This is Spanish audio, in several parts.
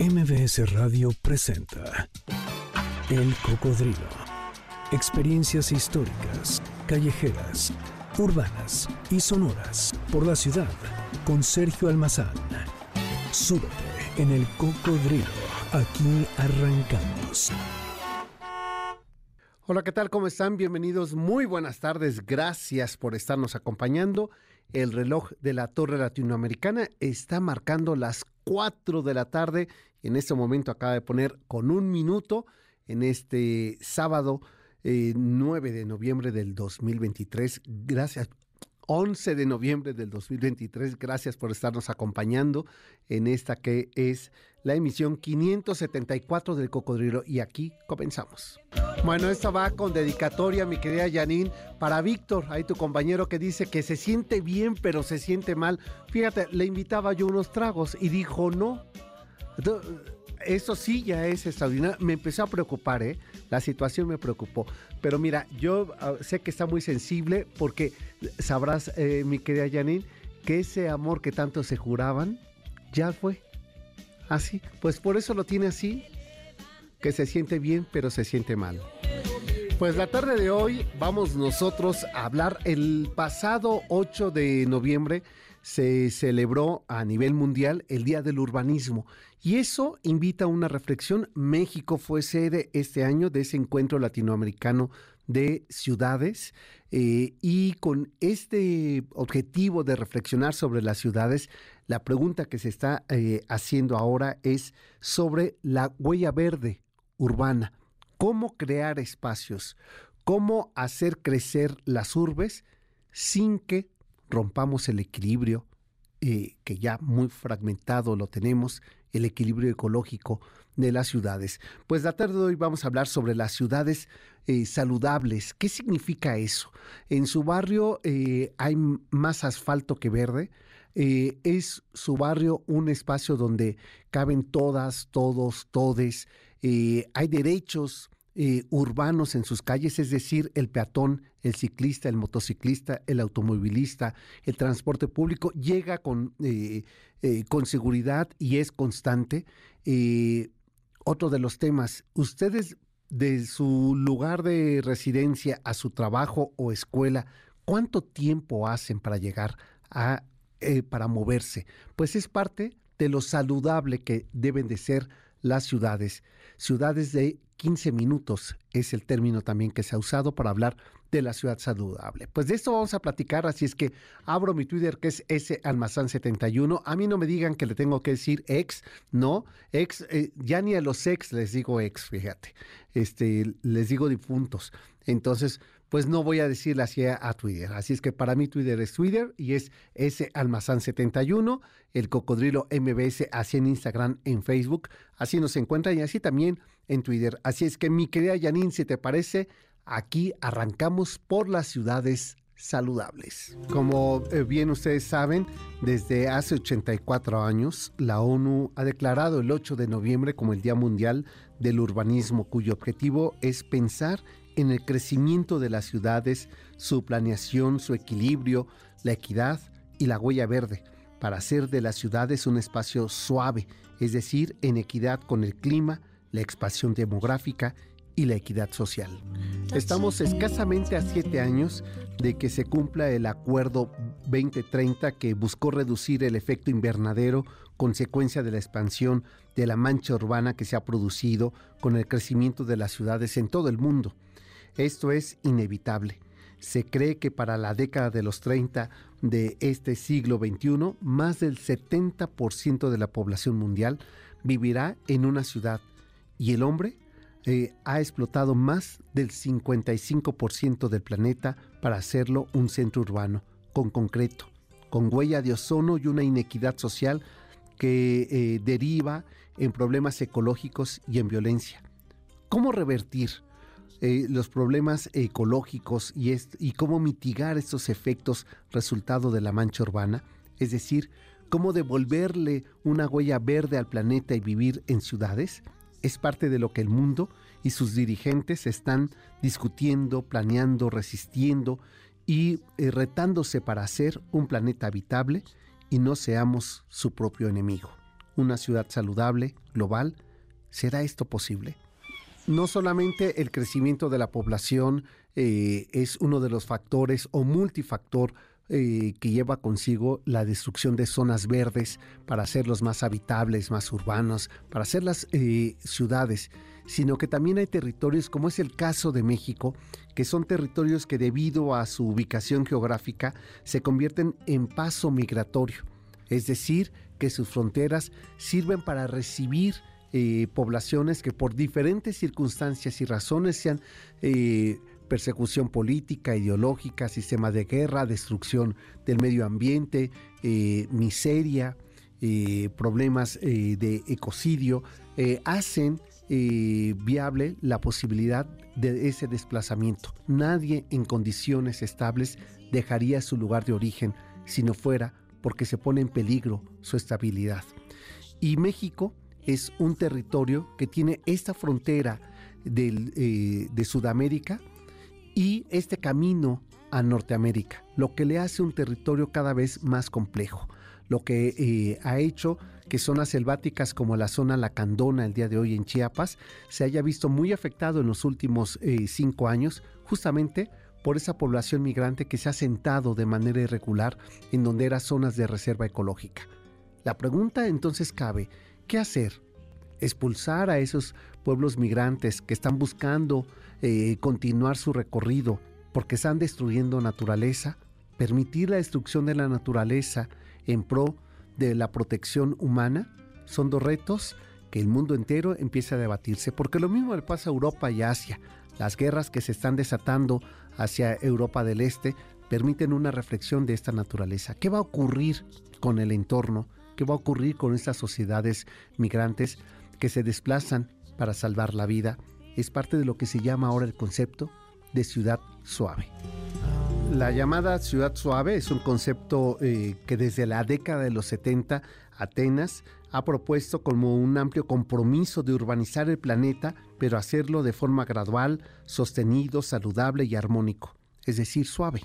MBS Radio presenta El Cocodrilo. Experiencias históricas, callejeras, urbanas y sonoras por la ciudad con Sergio Almazán. Súbete en El Cocodrilo. Aquí arrancamos. Hola, ¿qué tal? ¿Cómo están? Bienvenidos. Muy buenas tardes. Gracias por estarnos acompañando. El reloj de la Torre Latinoamericana está marcando las 4 de la tarde. En este momento acaba de poner con un minuto en este sábado 9 eh, de noviembre del 2023. Gracias. 11 de noviembre del 2023. Gracias por estarnos acompañando en esta que es la emisión 574 del Cocodrilo. Y aquí comenzamos. Bueno, esta va con dedicatoria, mi querida Janine, para Víctor, ahí tu compañero que dice que se siente bien, pero se siente mal. Fíjate, le invitaba yo unos tragos y dijo no. Eso sí ya es extraordinario. Me empezó a preocupar, ¿eh? La situación me preocupó. Pero mira, yo ah, sé que está muy sensible porque sabrás, eh, mi querida Janine, que ese amor que tanto se juraban ya fue. Así. Pues por eso lo tiene así. Que se siente bien, pero se siente mal. Pues la tarde de hoy vamos nosotros a hablar. El pasado 8 de noviembre se celebró a nivel mundial el Día del Urbanismo y eso invita a una reflexión. México fue sede este año de ese encuentro latinoamericano de ciudades eh, y con este objetivo de reflexionar sobre las ciudades, la pregunta que se está eh, haciendo ahora es sobre la huella verde urbana. ¿Cómo crear espacios? ¿Cómo hacer crecer las urbes sin que rompamos el equilibrio eh, que ya muy fragmentado lo tenemos, el equilibrio ecológico de las ciudades. Pues la tarde de hoy vamos a hablar sobre las ciudades eh, saludables. ¿Qué significa eso? En su barrio eh, hay más asfalto que verde. es su barrio un espacio donde caben todas, todos, todes. hay derechos eh, urbanos en sus calles, es decir, el peatón, el ciclista, el motociclista, el automovilista, el transporte público, llega con, eh, eh, con seguridad y es constante. otro de los temas, ustedes de su lugar de residencia a su trabajo o escuela, ¿cuánto tiempo hacen para llegar a, para moverse? Pues es parte de lo saludable que deben de ser las ciudades. Ciudades de 15 minutos es el término también que se ha usado para hablar de la ciudad saludable. Pues de esto vamos a platicar, así es que abro mi Twitter que es ese almazán 71. A mí no me digan que le tengo que decir ex, no, ex, eh, ya ni a los ex les digo ex, fíjate, este, les digo difuntos. Entonces, pues no voy a decirle así a, Twitter. Así es que para mí Twitter es Twitter y es ese almazán 71, el cocodrilo MBS, así en Instagram, en Facebook, así nos encuentran y así también en Twitter. Así es que mi querida Janine, si te parece, aquí arrancamos por las ciudades saludables. Como eh, bien ustedes saben, desde hace 84 años, la ONU ha declarado el 8 de noviembre como el Día Mundial del Urbanismo, cuyo objetivo es pensar en el crecimiento de las ciudades, su planeación, su equilibrio, la equidad y la huella verde, para hacer de las ciudades un espacio suave, es decir, en equidad con el clima, la expansión demográfica y la equidad social. Estamos escasamente a siete años de que se cumpla el Acuerdo 2030 que buscó reducir el efecto invernadero consecuencia de la expansión de la mancha urbana que se ha producido con el crecimiento de las ciudades en todo el mundo. Esto es inevitable. Se cree que para la década de los 30 de este siglo XXI, más del 70% de la población mundial vivirá en una ciudad y el hombre eh, ha explotado más del 55% del planeta para hacerlo un centro urbano, con concreto, con huella de ozono y una inequidad social que eh, deriva en problemas ecológicos y en violencia. ¿Cómo revertir eh, los problemas ecológicos y, y cómo mitigar estos efectos resultado de la mancha urbana? Es decir, cómo devolverle una huella verde al planeta y vivir en ciudades es parte de lo que el mundo y sus dirigentes están discutiendo, planeando, resistiendo y eh, retándose para hacer un planeta habitable y no seamos su propio enemigo. una ciudad saludable, global. ¿Será esto posible? No solamente el crecimiento de la población eh, es uno de los factores o multifactor eh, que lleva consigo la destrucción de zonas verdes para hacerlos más habitables, más urbanos, para hacer las eh, ciudades, sino que también hay territorios, como es el caso de México, que son territorios que debido a su ubicación geográfica se convierten en paso migratorio, es decir, que sus fronteras sirven para recibir eh, poblaciones que por diferentes circunstancias y razones sean persecución política, ideológica, sistema de guerra, destrucción del medio ambiente, eh, miseria, problemas de ecocidio, hacen viable la posibilidad de ese desplazamiento. Nadie en condiciones estables dejaría su lugar de origen si no fuera porque se pone en peligro su estabilidad. Y México es un territorio que tiene esta frontera eh, de Sudamérica y este camino a Norteamérica, lo que le hace un territorio cada vez más complejo, lo que eh, ha hecho que zonas selváticas como la zona Lacandona el día de hoy en Chiapas se haya visto muy afectado en los últimos eh, cinco años, justamente por esa población migrante que se ha sentado de manera irregular en donde eran zonas de reserva ecológica. La pregunta entonces cabe, ¿Qué hacer? Expulsar a esos pueblos migrantes que están buscando eh, continuar su recorrido porque están destruyendo naturaleza, permitir la destrucción de la naturaleza en pro de la protección humana, son dos retos que el mundo entero empieza a debatirse, porque lo mismo le pasa a Europa y Asia. Las guerras que se están desatando hacia Europa del Este permiten una reflexión de esta naturaleza. ¿Qué va a ocurrir con el entorno? qué va a ocurrir con estas sociedades migrantes que se desplazan para salvar la vida. Es parte de lo que se llama ahora el concepto de ciudad suave. La llamada ciudad suave es un concepto eh, que desde la década de los 70 Atenas ha propuesto como un amplio compromiso de urbanizar el planeta, pero hacerlo de forma gradual, sostenido, saludable y armónico, es decir, suave.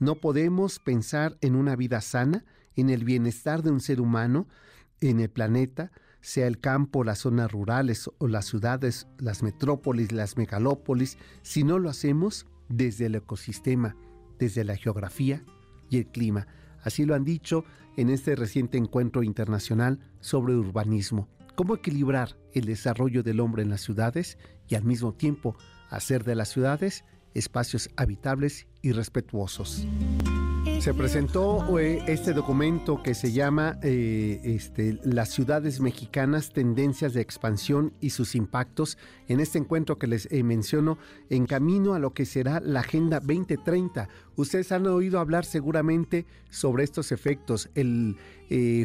No podemos pensar en una vida sana en el bienestar de un ser humano en el planeta, sea el campo, las zonas rurales o las ciudades, las metrópolis, las megalópolis, si no lo hacemos desde el ecosistema, desde la geografía y el clima. Así lo han dicho en este reciente encuentro internacional sobre urbanismo. Cómo equilibrar el desarrollo del hombre en las ciudades y al mismo tiempo hacer de las ciudades espacios habitables y respetuosos. Se presentó eh, este documento que se llama eh, este, Las ciudades mexicanas, tendencias de expansión y sus impactos en este encuentro que les eh, menciono en camino a lo que será la Agenda 2030. Ustedes han oído hablar seguramente sobre estos efectos. El,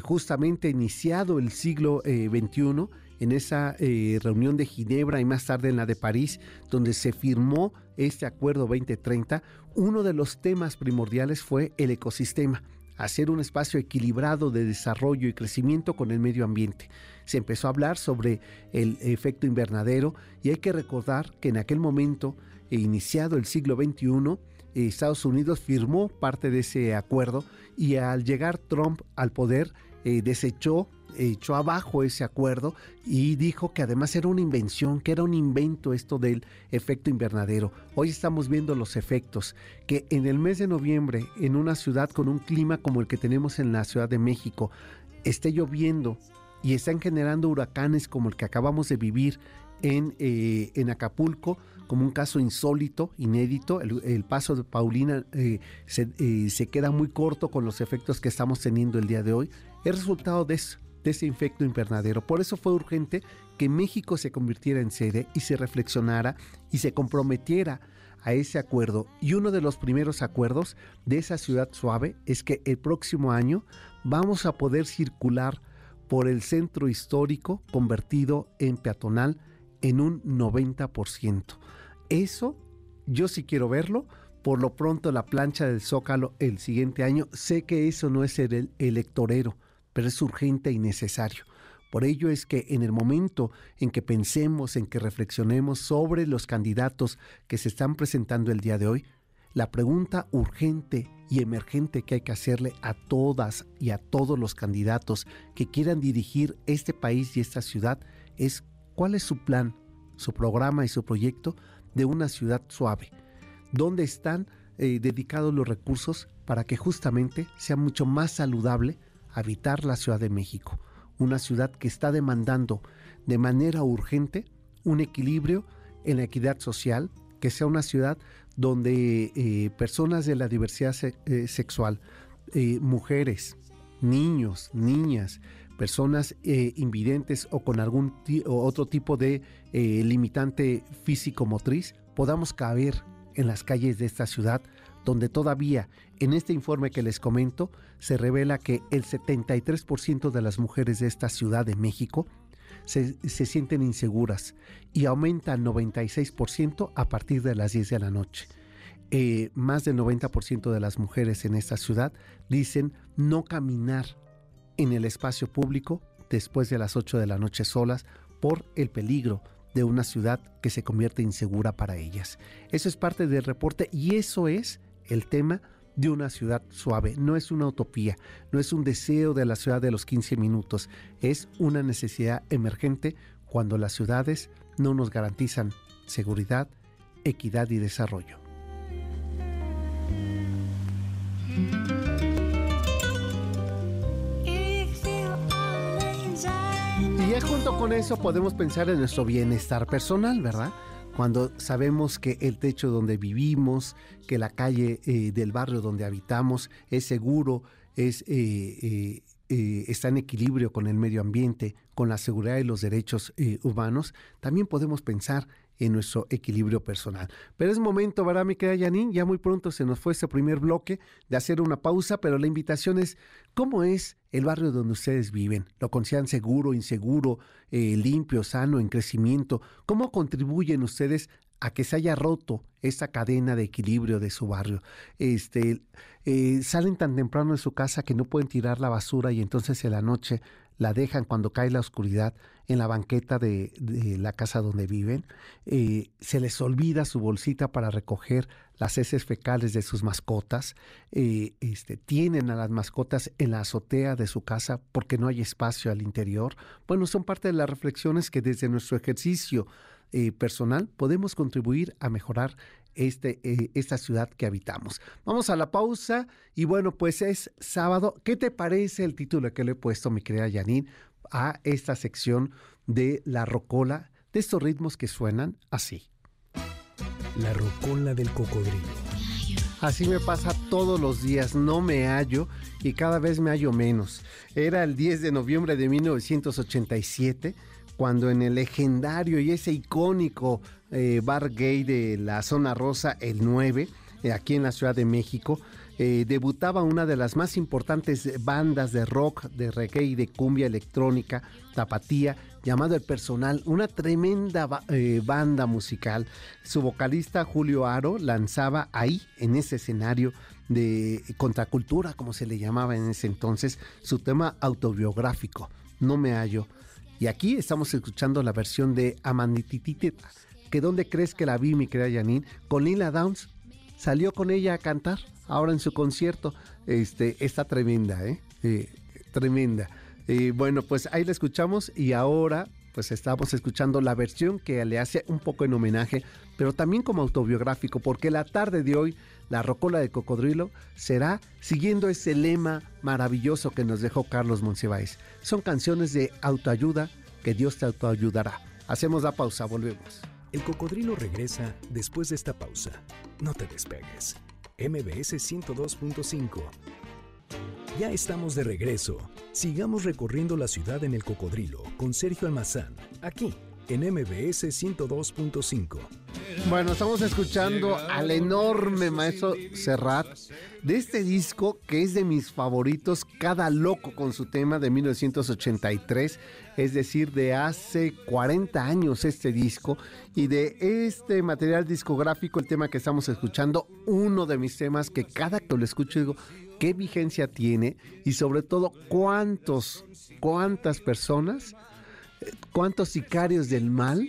justamente iniciado el siglo XXI, en esa eh, reunión de Ginebra y más tarde en la de París, donde se firmó este acuerdo 2030, uno de los temas primordiales fue el ecosistema, hacer un espacio equilibrado de desarrollo y crecimiento con el medio ambiente. Se empezó a hablar sobre el efecto invernadero y hay que recordar que en aquel momento, eh, iniciado el siglo XXI, Estados Unidos firmó parte de ese acuerdo y al llegar Trump al poder eh, desechó echó abajo ese acuerdo y dijo que además era una invención, que era un invento esto del efecto invernadero. Hoy estamos viendo los efectos, que en el mes de noviembre, en una ciudad con un clima como el que tenemos en la Ciudad de México, esté lloviendo y están generando huracanes como el que acabamos de vivir en, eh, en Acapulco, como un caso insólito, inédito. El, paso de Paulina eh, se, eh, se queda muy corto con los efectos que estamos teniendo el día de hoy. Es resultado de eso de ese infecto invernadero. Por eso fue urgente que México se convirtiera en sede y se reflexionara y se comprometiera a ese acuerdo. Y uno de los primeros acuerdos de esa ciudad suave es que el próximo año vamos a poder circular por el centro histórico convertido en peatonal en un 90%. Eso yo sí quiero verlo. Por lo pronto la plancha del Zócalo el siguiente año, sé que eso no es el electorero, pero es urgente y necesario. Por ello es que en el momento en que pensemos, en que reflexionemos sobre los candidatos que se están presentando el día de hoy, La pregunta urgente y emergente que hay que hacerle a todas y a todos los candidatos que quieran dirigir este país y esta ciudad es cuál es su plan, su programa y su proyecto de una ciudad suave. ¿Dónde están eh, dedicados los recursos para que justamente sea mucho más saludable habitar la Ciudad de México? Una ciudad que está demandando de manera urgente un equilibrio en la equidad social, que sea una ciudad donde eh, personas de la diversidad eh, sexual, eh, mujeres, niños, niñas, personas invidentes o con algún otro tipo de limitante físico-motriz, podamos caber en las calles de esta ciudad, donde todavía en este informe que les comento se revela que el 73% de las mujeres de esta Ciudad de México se, sienten inseguras y aumenta al 96% a partir de las 10 de la noche. Eh, más del 90% de las mujeres en esta ciudad dicen no caminar en el espacio público después de las 8 de la noche solas por el peligro de una ciudad que se convierte insegura para ellas. Eso es parte del reporte y eso es el tema de una ciudad suave. No es una utopía, no es un deseo de la ciudad de los 15 minutos, es una necesidad emergente cuando las ciudades no nos garantizan seguridad, equidad y desarrollo. Y ya junto con eso podemos pensar en nuestro bienestar personal, ¿verdad? Cuando sabemos que el techo donde vivimos, que la calle eh, del barrio donde habitamos es seguro, es, eh, eh, está en equilibrio con el medio ambiente, con la seguridad y los derechos humanos, también podemos pensar en nuestro equilibrio personal. Pero es momento, ¿verdad, mi querida? Ya muy pronto se nos fue este primer bloque de hacer una pausa, pero la invitación es, ¿cómo es el barrio donde ustedes viven? ¿Lo consideran seguro, inseguro, eh, limpio, sano, en crecimiento? ¿Cómo contribuyen ustedes a que se haya roto esta cadena de equilibrio de su barrio. Este, eh, salen tan temprano de su casa que no pueden tirar la basura y entonces en la noche la dejan cuando cae la oscuridad en la banqueta de, la casa donde viven. Eh, se les olvida su bolsita para recoger las heces fecales de sus mascotas. Eh, este, tienen a las mascotas en la azotea de su casa porque no hay espacio al interior. Bueno, son parte de las reflexiones que desde nuestro ejercicio eh, personal podemos contribuir a mejorar este, esta ciudad que habitamos. Vamos a la pausa y bueno, pues es sábado. ¿Qué te parece el título que le he puesto, mi querida Janine? a esta sección de la rocola, de estos ritmos que suenan así. La rocola del cocodrilo. Así me pasa todos los días, no me hallo y cada vez me hallo menos. Era el 10 de noviembre de 1987 cuando en el legendario y ese icónico eh, bar gay de la zona rosa, el 9, eh, aquí en la Ciudad de México, eh, debutaba una de las más importantes bandas de rock, de reggae y de cumbia electrónica, tapatía, llamado El Personal, una tremenda banda musical. Su vocalista Julio Aro lanzaba ahí, en ese escenario de contracultura, como se le llamaba en ese entonces, su tema autobiográfico, No me hallo. Y aquí estamos escuchando la versión de Amandititita, que ¿dónde crees que la vi, mi querida Janine? Con Lila Downs. Salió con ella a cantar ahora en su concierto. Este, está tremenda, ¿eh? eh tremenda. Eh, bueno, pues ahí la escuchamos y ahora pues estamos escuchando la versión que le hace un poco en homenaje, pero también como autobiográfico, porque la tarde de hoy la rocola de cocodrilo será siguiendo ese lema maravilloso que nos dejó Carlos Monsiváis. Son canciones de autoayuda que Dios te autoayudará. Hacemos la pausa, volvemos. El cocodrilo regresa después de esta pausa. No te despegues. MBS 102.5. Ya estamos de regreso. Sigamos recorriendo la ciudad en el cocodrilo con Sergio Almazán, aquí en MBS 102.5. Bueno, estamos escuchando al enorme maestro Serrat de este disco que es de mis favoritos, Cada Loco con su tema de 1983, es decir, de hace 40 años este disco y de este material discográfico, el tema que estamos escuchando, uno de mis temas que cada que lo escucho digo, qué vigencia tiene y sobre todo cuántos, cuántas personas, cuántos sicarios del mal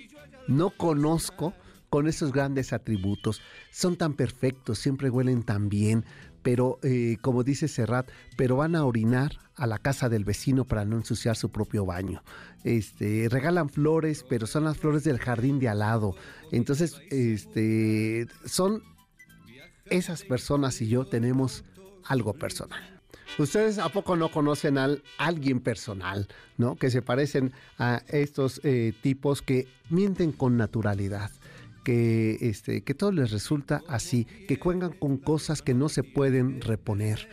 no conozco con esos grandes atributos. Son tan perfectos, siempre huelen tan bien, pero eh, como dice Serrat, pero van a orinar a la casa del vecino para no ensuciar su propio baño. Este, regalan flores, pero son las flores del jardín de al lado. Entonces, este, son esas personas y yo tenemos algo personal. Ustedes a poco no conocen a alguien personal, ¿no? Que se parecen a estos eh, tipos que mienten con naturalidad, que, este, que todo les resulta así, que juegan con cosas que no se pueden reponer.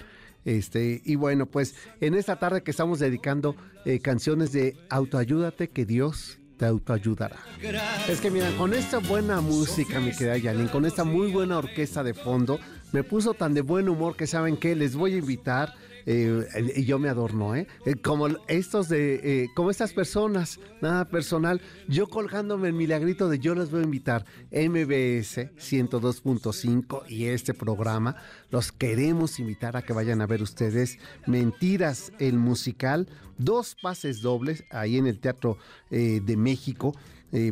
Este, y bueno, pues en esta tarde que estamos dedicando eh, canciones de autoayúdate, que Dios te autoayudará. Es que mira, con esta buena música, mi querida Yanin, con esta muy buena orquesta de fondo, me puso tan de buen humor que saben que les voy a invitar eh, y yo me adorno, ¿eh? ¿eh? Como estos de, eh, como estas personas, nada personal, yo colgándome el milagrito de yo les voy a invitar MBS 102.5 y este programa, los queremos invitar a que vayan a ver ustedes Mentiras, el musical, dos pases dobles ahí en el Teatro de México.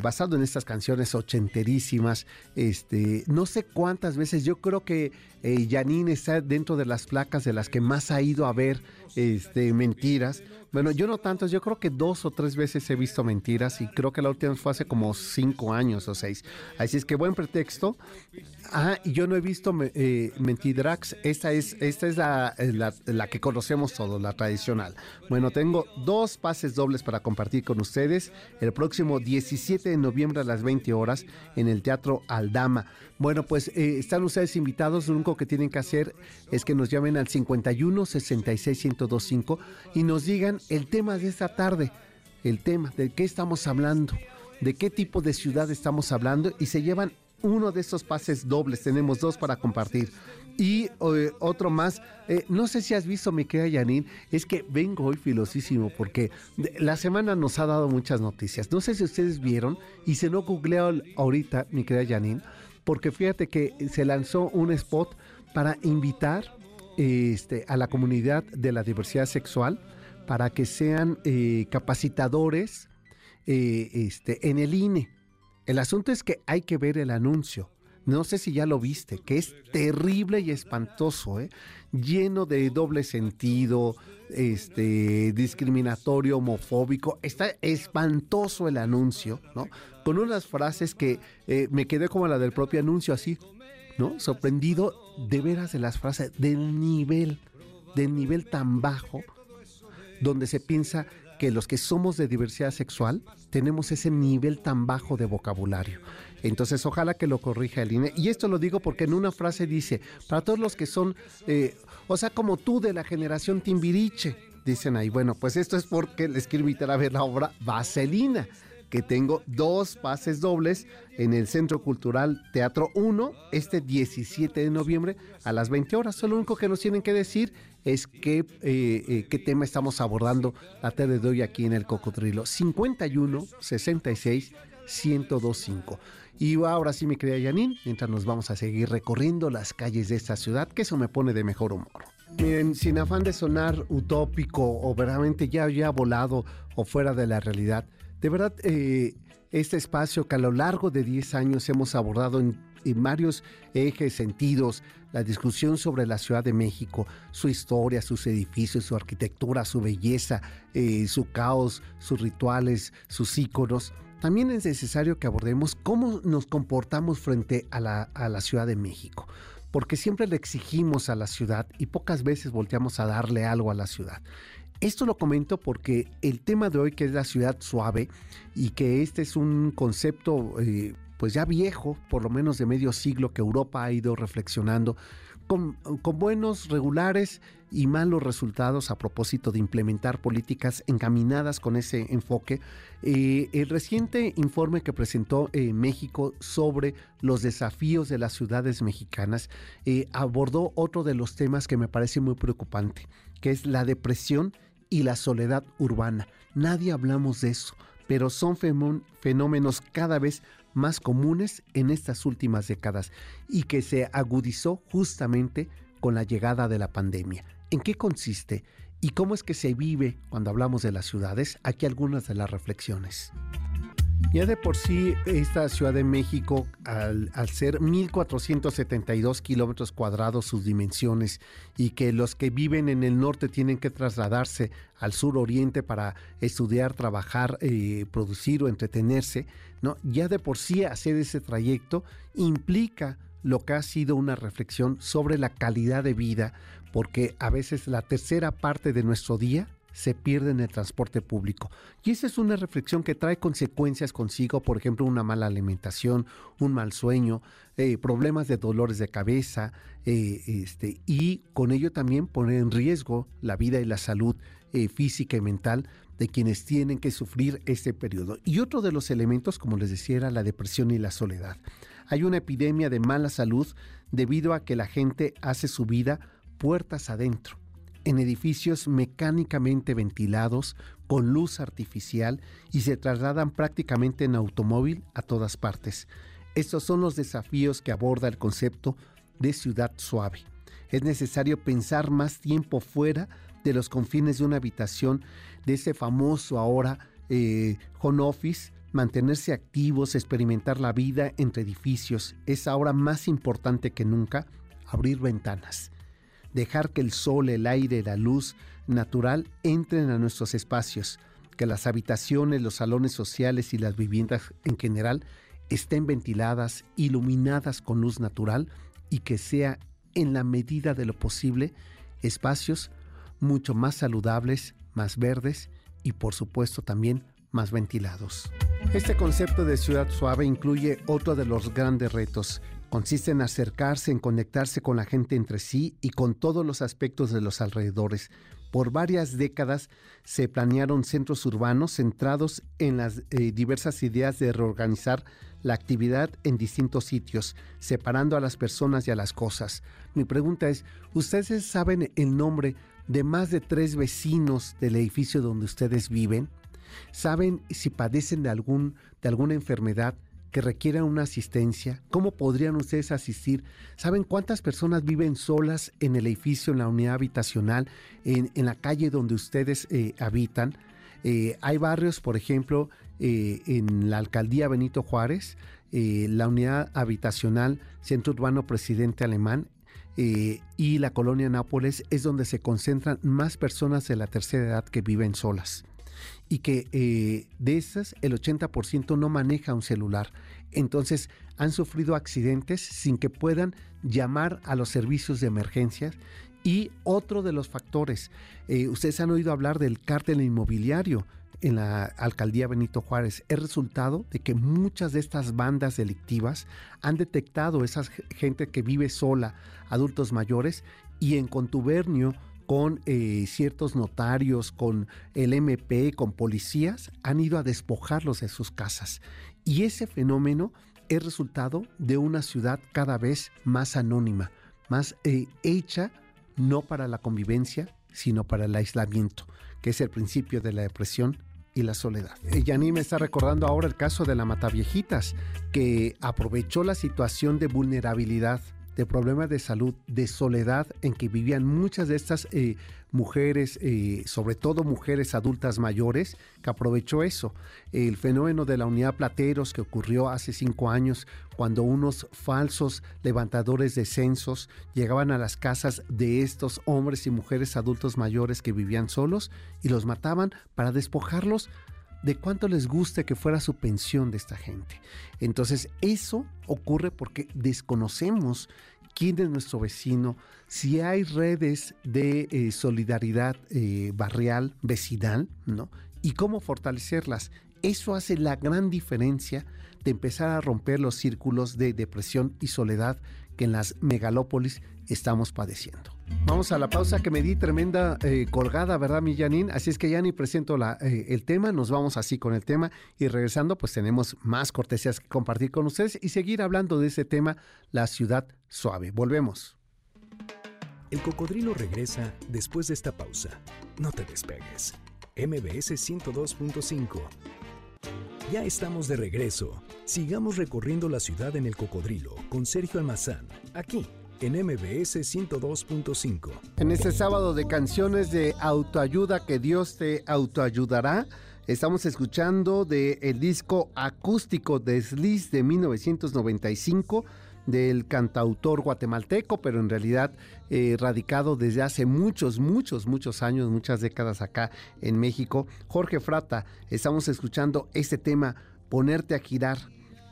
Basado en estas canciones ochenterísimas. Este, no sé cuántas veces, yo creo que eh, Janine está dentro de las placas de las que más ha ido a ver este, mentiras. Bueno, yo no tanto, yo creo que dos o tres veces he visto mentiras y creo que la última fue hace como cinco años o seis. Así es que buen pretexto. Ah, y yo no he visto eh, Mentidrax. Esta es, esta es la, la, que conocemos todos, la tradicional. Bueno, tengo dos pases dobles para compartir con ustedes el próximo 17 de noviembre a las 20 horas en el Teatro Aldama. Bueno, pues eh, están ustedes invitados. Lo único que tienen que hacer es que nos llamen al 51 66 1025 y nos digan el tema de esta tarde, el tema, de qué estamos hablando, de qué tipo de ciudad estamos hablando y se llevan uno de esos pases dobles. Tenemos dos para compartir. Y eh, otro más, eh, no sé si has visto, mi querida Yanin, es que vengo hoy filosísimo porque la semana nos ha dado muchas noticias. No sé si ustedes vieron y se no googleo ahorita, mi querida Yanin, porque fíjate que se lanzó un spot para invitar este, a la comunidad de la diversidad sexual para que sean eh, capacitadores eh, este, en el INE. El asunto es que hay que ver el anuncio. No sé si ya lo viste, que es terrible y espantoso, ¿eh? lleno de doble sentido, este, discriminatorio, homofóbico. Está espantoso el anuncio, ¿no? Con unas frases que eh, me quedé como la del propio anuncio, así, ¿no? Sorprendido de veras de las frases, del nivel, del nivel tan bajo, donde se piensa que los que somos de diversidad sexual tenemos ese nivel tan bajo de vocabulario. Entonces, ojalá que lo corrija el INE. Y esto lo digo porque en una frase dice, para todos los que son, eh, o sea, como tú de la generación Timbiriche, dicen ahí, bueno, pues esto es porque les quiero invitar a ver la obra Vaselina que tengo dos pases dobles en el Centro Cultural Teatro 1 este 17 de noviembre a las 20 horas. Lo único que nos tienen que decir es qué, eh, eh, qué tema estamos abordando la tarde de hoy aquí en el Cocodrilo. 51 66 1025. Y ahora sí, mi querida Yanin, mientras nos vamos a seguir recorriendo las calles de esta ciudad, que eso me pone de mejor humor. Sin afán de sonar utópico o verdaderamente ya, ya volado o fuera de la realidad, de verdad, eh, este espacio que a lo largo de 10 años hemos abordado en, varios ejes, sentidos, la discusión sobre la Ciudad de México, su historia, sus edificios, su arquitectura, su belleza, eh, su caos, sus rituales, sus íconos también es necesario que abordemos cómo nos comportamos frente a la, Ciudad de México, porque siempre le exigimos a la ciudad y pocas veces volteamos a darle algo a la ciudad. Esto lo comento porque el tema de hoy, que es la ciudad suave, y que este es un concepto eh, pues ya viejo, por lo menos de medio siglo, que Europa ha ido reflexionando, con, buenos, regulares y malos resultados a propósito de implementar políticas encaminadas con ese enfoque. Eh, el reciente informe que presentó eh, México sobre los desafíos de las ciudades mexicanas abordó otro de los temas que me parece muy preocupante, que es la depresión y la soledad urbana. Nadie hablamos de eso, pero son fenómenos cada vez más comunes en estas últimas décadas y que se agudizó justamente con la llegada de la pandemia. ¿En qué consiste y cómo es que se vive cuando hablamos de las ciudades? Aquí algunas de las reflexiones. Ya de por sí, esta Ciudad de México, al, ser 1.472 kilómetros cuadrados sus dimensiones y que los que viven en el norte tienen que trasladarse al sur oriente para estudiar, trabajar, eh, producir o entretenerse, ¿no? ya de por sí hacer ese trayecto implica lo que ha sido una reflexión sobre la calidad de vida, porque a veces la tercera parte de nuestro día se pierde en el transporte público. Y esa es una reflexión que trae consecuencias consigo, por ejemplo, una mala alimentación, un mal sueño, eh, problemas de dolores de cabeza, eh, este, y con ello también poner en riesgo la vida y la salud eh, física y mental de quienes tienen que sufrir este periodo. Y otro de los elementos, como les decía, era la depresión y la soledad. Hay una epidemia de mala salud debido a que la gente hace su vida puertas adentro en edificios mecánicamente ventilados, con luz artificial y se trasladan prácticamente en automóvil a todas partes. Estos son los desafíos que aborda el concepto de ciudad suave. Es necesario pensar más tiempo fuera de los confines de una habitación, de ese famoso ahora eh, home office, mantenerse activos, experimentar la vida entre edificios. Es ahora más importante que nunca abrir ventanas dejar que el sol, el aire, la luz natural entren a nuestros espacios, que las habitaciones, los salones sociales y las viviendas en general estén ventiladas, iluminadas con luz natural y que sea en la medida de lo posible espacios mucho más saludables, más verdes y por supuesto también más ventilados. Este concepto de ciudad suave incluye otro de los grandes retos, Consiste en acercarse, en conectarse con la gente entre sí y con todos los aspectos de los alrededores. Por varias décadas se planearon centros urbanos centrados en las eh, diversas ideas de reorganizar la actividad en distintos sitios, separando a las personas y a las cosas. Mi pregunta es, ¿ustedes saben el nombre de más de tres vecinos del edificio donde ustedes viven? ¿Saben si padecen de, algún, de alguna enfermedad? Que requieran una asistencia? ¿Cómo podrían ustedes asistir? ¿Saben cuántas personas viven solas en el edificio, en la unidad habitacional, en, la calle donde ustedes eh, habitan? Eh, hay barrios, por ejemplo, eh, en la alcaldía Benito Juárez, la unidad habitacional Centro Urbano Presidente Alemán y la colonia Nápoles es donde se concentran más personas de la tercera edad que viven solas y que eh, de esas el 80% no maneja un celular. Entonces han sufrido accidentes sin que puedan llamar a los servicios de emergencia. Y otro de los factores, eh, ustedes han oído hablar del cártel inmobiliario en la alcaldía Benito Juárez, es resultado de que muchas de estas bandas delictivas han detectado esa gente que vive sola, adultos mayores, y en contubernio con eh, ciertos notarios, con el MP, con policías, han ido a despojarlos de sus casas. Y ese fenómeno es resultado de una ciudad cada vez más anónima, más eh, hecha no para la convivencia, sino para el aislamiento, que es el principio de la depresión y la soledad. Eh, Yaní me está recordando ahora el caso de la Mataviejitas, que aprovechó la situación de vulnerabilidad de problemas de salud, de soledad en que vivían muchas de estas eh, mujeres, eh, sobre todo mujeres adultas mayores, que aprovechó eso. El fenómeno de la unidad Plateros que ocurrió hace cinco años, cuando unos falsos levantadores de censos llegaban a las casas de estos hombres y mujeres adultos mayores que vivían solos y los mataban para despojarlos de cuánto les guste que fuera su pensión de esta gente. Entonces, eso ocurre porque desconocemos quién es nuestro vecino, si hay redes de eh, solidaridad eh, barrial, vecinal, ¿no? Y cómo fortalecerlas. Eso hace la gran diferencia de empezar a romper los círculos de depresión y soledad que en las megalópolis estamos padeciendo. Vamos a la pausa que me di tremenda eh, colgada, ¿verdad, mi Janine? Así es que ya ni presento eh, el tema, nos vamos así con el tema y regresando pues tenemos más cortesías que compartir con ustedes y seguir hablando de ese tema, la ciudad suave. Volvemos. El cocodrilo regresa después de esta pausa. No te despegues. MBS 102.5. Ya estamos de regreso. Sigamos recorriendo la ciudad en el cocodrilo con Sergio Almazán, aquí en MBS 102.5. En este sábado de canciones de autoayuda que Dios te autoayudará, Estamos escuchando de el disco acústico Desliz de 1995 del cantautor guatemalteco, pero en realidad eh, radicado desde hace muchos, muchos, muchos años, muchas décadas acá en México. Jorge Frata, estamos escuchando este tema, Ponerte a girar,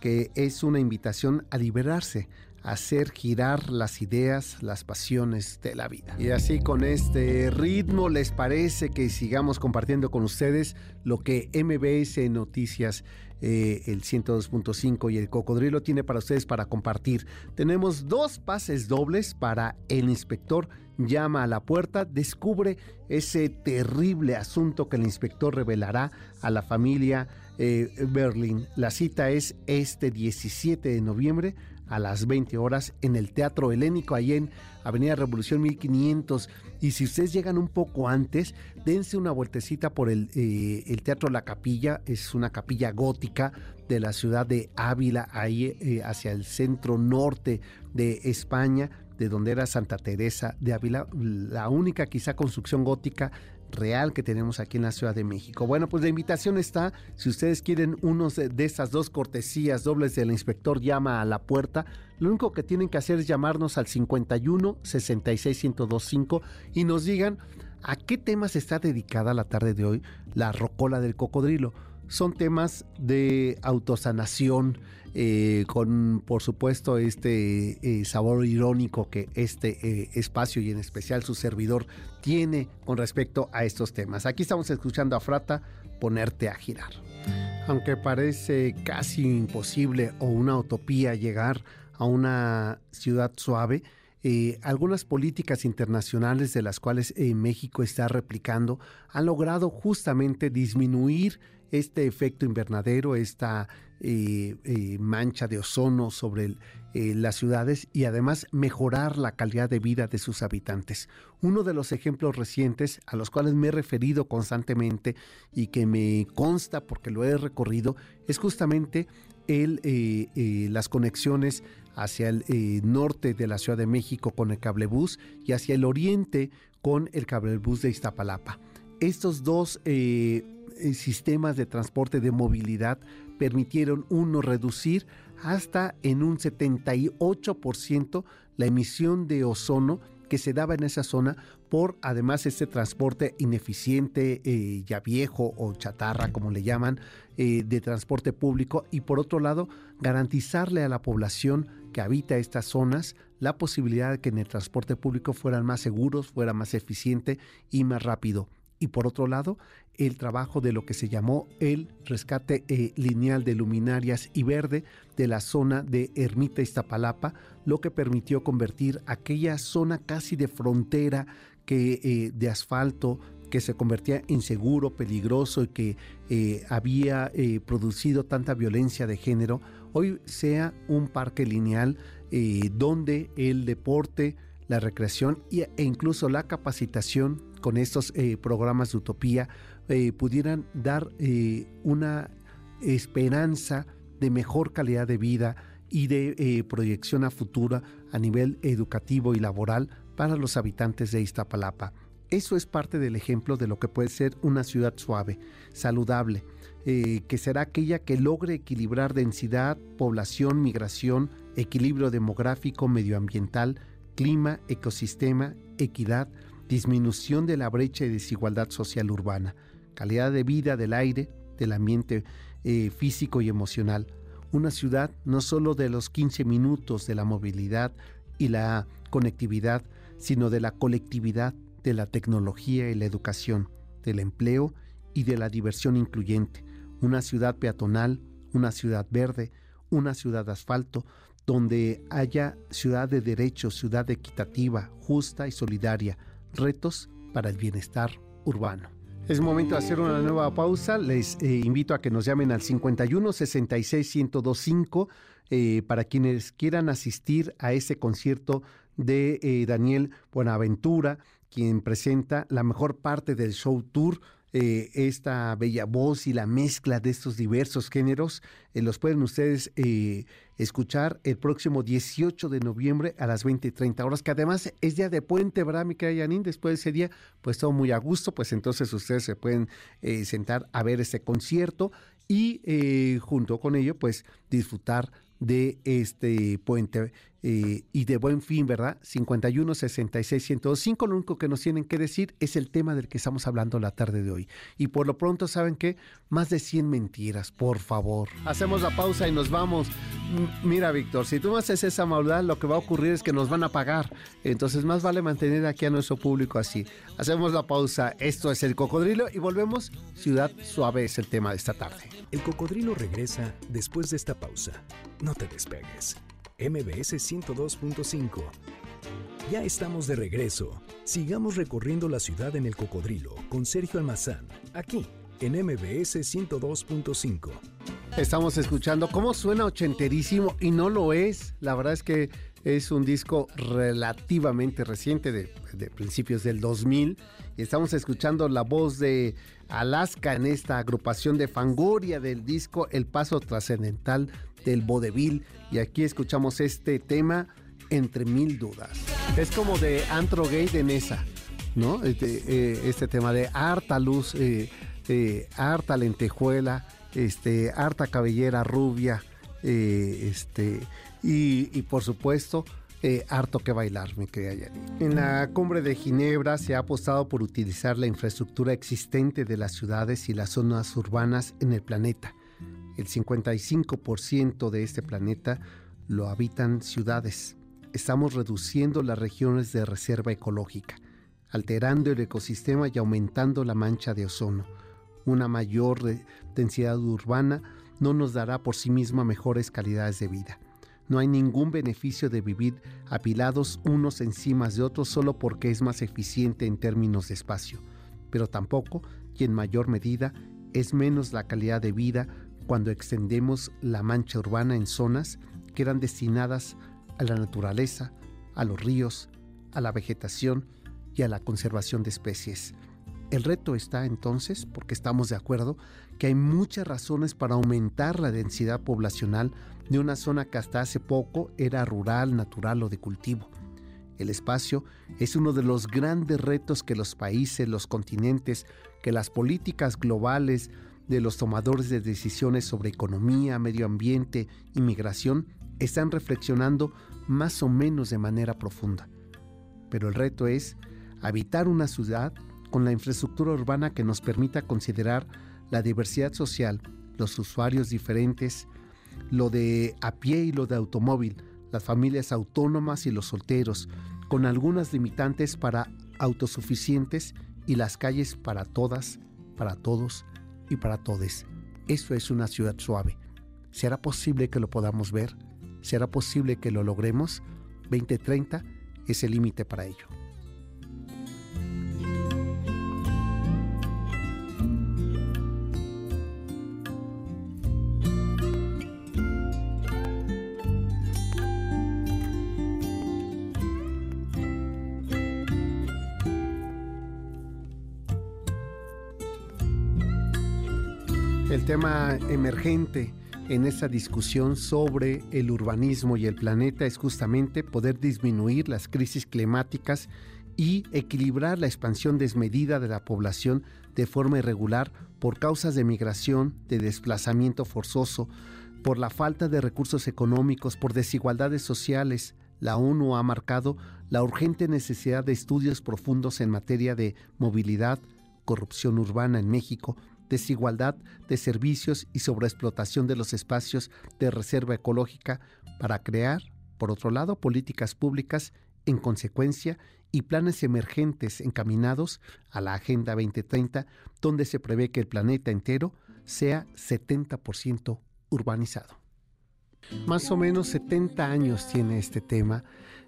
que es una invitación a liberarse, hacer girar las ideas, las pasiones de la vida. Y así con este ritmo, ¿les parece que sigamos compartiendo con ustedes lo que MBS Noticias, eh, el 102.5 y el Cocodrilo tiene para ustedes para compartir? Tenemos dos pases dobles para el inspector llama a la puerta, descubre ese terrible asunto que el inspector revelará a la familia eh, Berlin. La cita es este 17 de noviembre a las 20 horas en el Teatro Helénico, ahí en Avenida Revolución 1500. Y si ustedes llegan un poco antes, dense una vueltecita por el, eh, el Teatro La Capilla, es una capilla gótica de la ciudad de Ávila, ahí eh, hacia el centro norte de España de donde era Santa Teresa de Ávila, la única quizá construcción gótica real que tenemos aquí en la Ciudad de México. Bueno, pues la invitación está, si ustedes quieren unos de esas dos cortesías dobles del inspector llama a la puerta, lo único que tienen que hacer es llamarnos al 51 66 1025 y nos digan a qué temas está dedicada la tarde de hoy la rocola del cocodrilo. Son temas de autosanación, eh, con por supuesto este eh, sabor irónico que este eh, espacio y en especial su servidor tiene con respecto a estos temas. Aquí estamos escuchando a Frata ponerte a girar. Aunque parece casi imposible o una utopía llegar a una ciudad suave, algunas políticas internacionales de las cuales México está replicando han logrado justamente disminuir este efecto invernadero, esta eh, eh, mancha de ozono sobre eh, las ciudades y además mejorar la calidad de vida de sus habitantes. Uno de los ejemplos recientes a los cuales me he referido constantemente y que me consta porque lo he recorrido es justamente el, las conexiones hacia el norte de la Ciudad de México con el cablebús y hacia el oriente con el cablebús de Iztapalapa. Estos dos eh, sistemas de transporte de movilidad permitieron uno reducir hasta en un 78% la emisión de ozono que se daba en esa zona por además este transporte ineficiente, eh, ya viejo o chatarra, como le llaman, eh, de transporte público y por otro lado garantizarle a la población que habita estas zonas la posibilidad de que en el transporte público fueran más seguros, fuera más eficiente y más rápido. Y por otro lado el trabajo de lo que se llamó el rescate eh, lineal de luminarias y verde de la zona de Ermita Iztapalapa, lo que permitió convertir aquella zona casi de frontera que, eh, de asfalto que se convertía inseguro, peligroso y que eh, había producido tanta violencia de género, hoy sea un parque lineal donde el deporte, la recreación e incluso la capacitación con estos eh, programas de utopía eh, pudieran dar eh, una esperanza de mejor calidad de vida y de proyección a futura a nivel educativo y laboral para los habitantes de Iztapalapa. Eso es parte del ejemplo de lo que puede ser una ciudad suave, saludable, que será aquella que logre equilibrar densidad, población, migración, equilibrio demográfico, medioambiental, clima, ecosistema, equidad, disminución de la brecha y desigualdad social urbana, calidad de vida del aire, del ambiente eh, físico y emocional. Una ciudad no solo de los 15 minutos de la movilidad y la conectividad, sino de la colectividad, de la tecnología y la educación, del empleo y de la diversión incluyente. Una ciudad peatonal, una ciudad verde, una ciudad asfalto, donde haya ciudad de derechos, ciudad equitativa, justa y solidaria, retos para el bienestar urbano. Es momento de hacer una nueva pausa. Les eh, invito a que nos llamen al 51 66 1025 para quienes quieran asistir a ese concierto de eh, Daniel Buenaventura, quien presenta la mejor parte del show tour eh, esta bella voz y la mezcla de estos diversos géneros, eh, los pueden ustedes eh, escuchar el próximo 18 de noviembre a las 20 y 30 horas, que además es día de puente, ¿verdad, mi querida Yanin? Después de ese día, pues todo muy a gusto, pues entonces ustedes se pueden sentar a ver este concierto y junto con ello, pues disfrutar de este puente eh, y de buen fin, ¿verdad? 51 66 105. Lo único que nos tienen que decir es el tema del que estamos hablando la tarde de hoy. Y por lo pronto, ¿saben qué? Más de 100 mentiras, por favor. Hacemos la pausa y nos vamos. mira, Víctor, si tú no haces esa maldad, lo que va a ocurrir es que nos van a pagar. Entonces, más vale mantener aquí a nuestro público así. Hacemos la pausa. Esto es el cocodrilo y volvemos. Ciudad Suave es el tema de esta tarde. El cocodrilo regresa después de esta pausa. No te despegues. MBS 102.5. Ya estamos de regreso. Sigamos recorriendo la ciudad en el cocodrilo con Sergio Almazán, aquí en MBS 102.5. Estamos escuchando cómo suena ochenterísimo y no lo es. La verdad es que es un disco relativamente reciente de, principios del 2000 y estamos escuchando la voz de Alaska en esta agrupación de Fangoria del disco El Paso Trascendental del vodevil y aquí escuchamos este tema entre mil dudas. Es como de antro gay de mesa, ¿no? Este, eh, este tema de harta luz, eh, eh, harta lentejuela, este, harta cabellera rubia, este, y, por supuesto, harto que bailar, mi querida En la cumbre de Ginebra se ha apostado por utilizar la infraestructura existente de las ciudades y las zonas urbanas en el planeta el 55% de este planeta lo habitan ciudades. Estamos reduciendo las regiones de reserva ecológica, alterando el ecosistema y aumentando la mancha de ozono. Una mayor densidad urbana no nos dará por sí misma mejores calidades de vida. No hay ningún beneficio de vivir apilados unos encima de otros solo porque es más eficiente en términos de espacio, pero tampoco, y en mayor medida, es menos la calidad de vida cuando extendemos la mancha urbana en zonas que eran destinadas a la naturaleza, a los ríos, a la vegetación y a la conservación de especies. El reto está entonces, porque estamos de acuerdo, que hay muchas razones para aumentar la densidad poblacional de una zona que hasta hace poco era rural, natural o de cultivo. El espacio es uno de los grandes retos que los países, los continentes, que las políticas globales de los tomadores de decisiones sobre economía, medio ambiente, inmigración, están reflexionando más o menos de manera profunda. Pero el reto es habitar una ciudad con la infraestructura urbana que nos permita considerar la diversidad social, los usuarios diferentes, lo de a pie y lo de automóvil, las familias autónomas y los solteros, con algunas limitantes para autosuficientes y las calles para todas, para todos y para todos. Eso es una ciudad suave. ¿Será posible que lo podamos ver? ¿Será posible que lo logremos? 2030 es el límite para ello. Tema emergente en esta discusión sobre el urbanismo y el planeta es justamente poder disminuir las crisis climáticas y equilibrar la expansión desmedida de la población de forma irregular por causas de migración, de desplazamiento forzoso, por la falta de recursos económicos, por desigualdades sociales. La ONU ha marcado la urgente necesidad de estudios profundos en materia de movilidad, corrupción urbana en México, desigualdad de servicios y sobreexplotación de los espacios de reserva ecológica para crear, por otro lado, políticas públicas en consecuencia y planes emergentes encaminados a la Agenda 2030, donde se prevé que el planeta entero sea 70% urbanizado. Más o menos 70 años tiene este tema.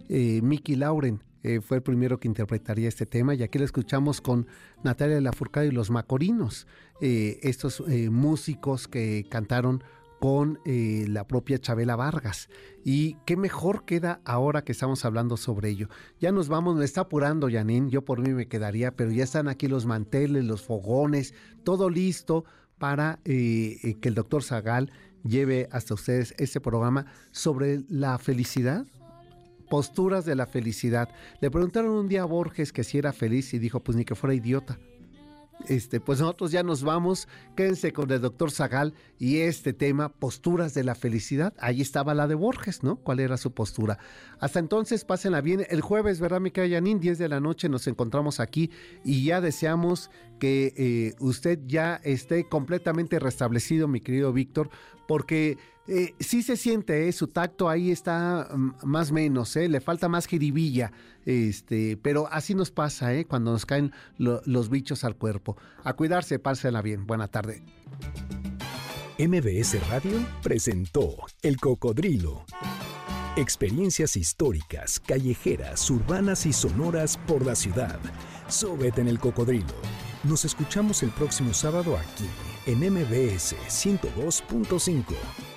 Eh, Mickey Lauren eh, fue el primero que interpretaría este tema y aquí lo escuchamos con Natalia Lafourcade y los Macorinos, eh, estos eh, músicos que cantaron con la propia Chabela Vargas. Y qué mejor queda ahora que estamos hablando sobre ello. Ya nos vamos, me está apurando Janine, yo por mí me quedaría, pero ya están aquí los manteles, los fogones, todo listo para que el doctor Zagal lleve hasta ustedes este programa sobre la felicidad, posturas de la felicidad. Le preguntaron un día a Borges que si era feliz y dijo, pues ni que fuera idiota. Este, pues nosotros ya nos vamos. Quédense con el doctor Zagal y este tema, posturas de la felicidad. Ahí estaba la de Borges, ¿no? ¿Cuál era su postura? Hasta entonces, pásenla bien. El jueves, ¿verdad, Mica Yanin? 10 de la noche nos encontramos aquí y ya deseamos que eh, usted ya esté completamente restablecido, mi querido Víctor, porque eh, sí se siente, eh, su tacto ahí está mm, más menos, eh, le falta más jiribilla, este, pero así nos pasa eh, cuando nos caen los bichos al cuerpo. A cuidarse, pásela bien. Buena tarde. MBS Radio presentó El Cocodrilo. Experiencias históricas, callejeras, urbanas y sonoras por la ciudad. Súbete en el cocodrilo. Nos escuchamos el próximo sábado aquí en MBS 102.5.